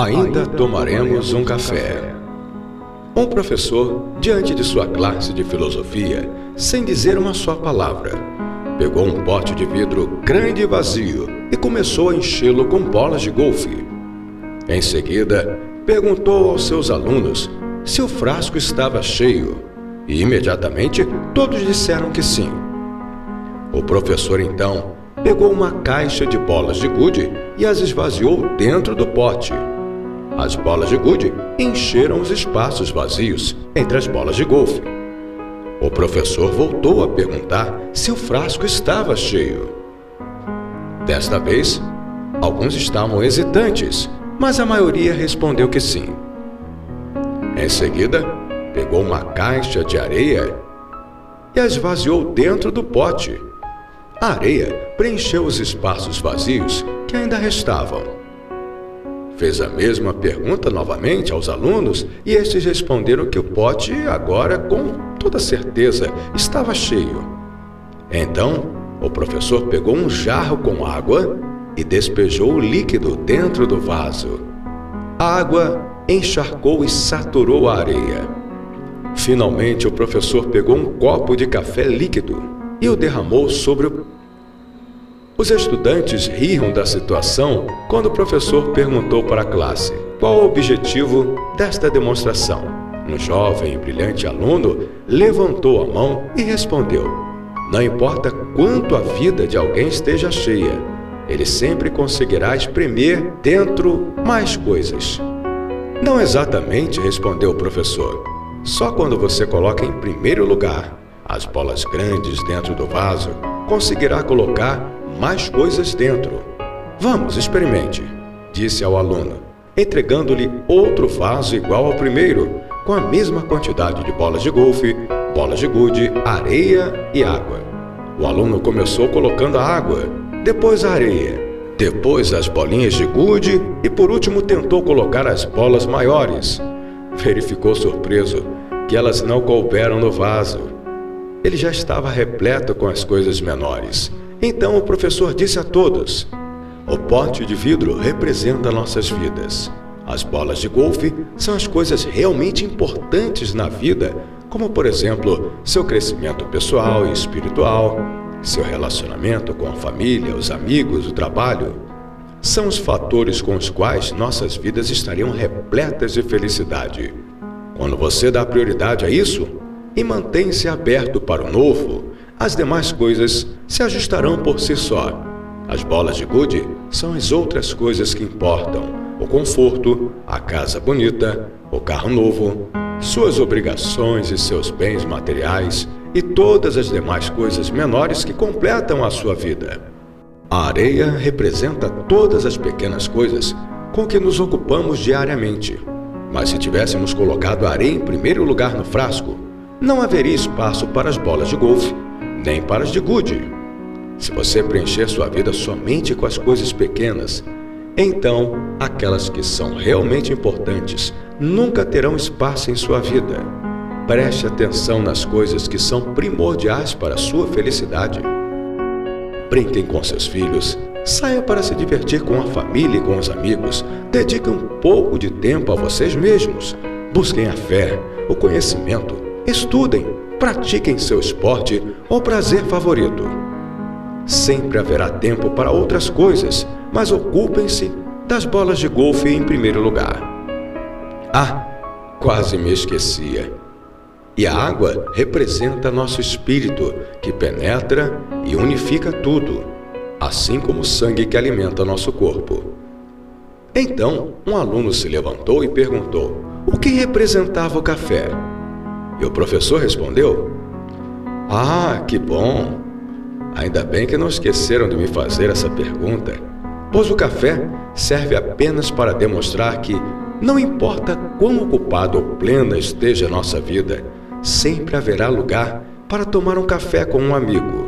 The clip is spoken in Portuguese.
Ainda tomaremos um café. Um professor, diante de sua classe de filosofia, sem dizer uma só palavra, pegou um pote de vidro grande e vazio e começou a enchê-lo com bolas de golfe. Em seguida, perguntou aos seus alunos se o frasco estava cheio e imediatamente todos disseram que sim. O professor então pegou uma caixa de bolas de gude e as esvaziou dentro do pote. As bolas de gude encheram os espaços vazios entre as bolas de golfe. O professor voltou a perguntar se o frasco estava cheio. Desta vez, alguns estavam hesitantes, mas a maioria respondeu que sim. Em seguida, pegou uma caixa de areia e a esvaziou dentro do pote. A areia preencheu os espaços vazios que ainda restavam. Fez a mesma pergunta novamente aos alunos e estes responderam que o pote, agora com toda certeza, estava cheio. Então, o professor pegou um jarro com água e despejou o líquido dentro do vaso. A água encharcou e saturou a areia. Finalmente, o professor pegou um copo de café líquido e o derramou sobre o os estudantes riram da situação quando o professor perguntou para a classe qual o objetivo desta demonstração. Um jovem e brilhante aluno levantou a mão e respondeu: Não importa quanto a vida de alguém esteja cheia, ele sempre conseguirá espremer dentro mais coisas. Não exatamente, respondeu o professor. Só quando você coloca em primeiro lugar as bolas grandes dentro do vaso, conseguirá colocar mais coisas dentro. Vamos, experimente, disse ao aluno, entregando-lhe outro vaso igual ao primeiro, com a mesma quantidade de bolas de golfe, bolas de gude, areia e água. O aluno começou colocando a água, depois a areia, depois as bolinhas de gude e por último tentou colocar as bolas maiores. Verificou surpreso que elas não couberam no vaso. Ele já estava repleto com as coisas menores então o professor disse a todos: O pote de vidro representa nossas vidas. As bolas de golfe são as coisas realmente importantes na vida, como, por exemplo, seu crescimento pessoal e espiritual, seu relacionamento com a família, os amigos, o trabalho. São os fatores com os quais nossas vidas estariam repletas de felicidade. Quando você dá prioridade a isso e mantém-se aberto para o novo, as demais coisas se ajustarão por si só. As bolas de gude são as outras coisas que importam: o conforto, a casa bonita, o carro novo, suas obrigações e seus bens materiais e todas as demais coisas menores que completam a sua vida. A areia representa todas as pequenas coisas com que nos ocupamos diariamente. Mas se tivéssemos colocado a areia em primeiro lugar no frasco, não haveria espaço para as bolas de golfe nem para as de gude. Se você preencher sua vida somente com as coisas pequenas, então aquelas que são realmente importantes nunca terão espaço em sua vida. Preste atenção nas coisas que são primordiais para a sua felicidade. Brinquem com seus filhos, saia para se divertir com a família e com os amigos, dedique um pouco de tempo a vocês mesmos, busquem a fé, o conhecimento, estudem, pratiquem seu esporte ou prazer favorito. Sempre haverá tempo para outras coisas, mas ocupem-se das bolas de golfe em primeiro lugar. Ah, quase me esquecia. E a água representa nosso espírito, que penetra e unifica tudo, assim como o sangue que alimenta nosso corpo. Então, um aluno se levantou e perguntou: o que representava o café? E o professor respondeu: Ah, que bom! Ainda bem que não esqueceram de me fazer essa pergunta, pois o café serve apenas para demonstrar que, não importa quão ocupado ou plena esteja a nossa vida, sempre haverá lugar para tomar um café com um amigo.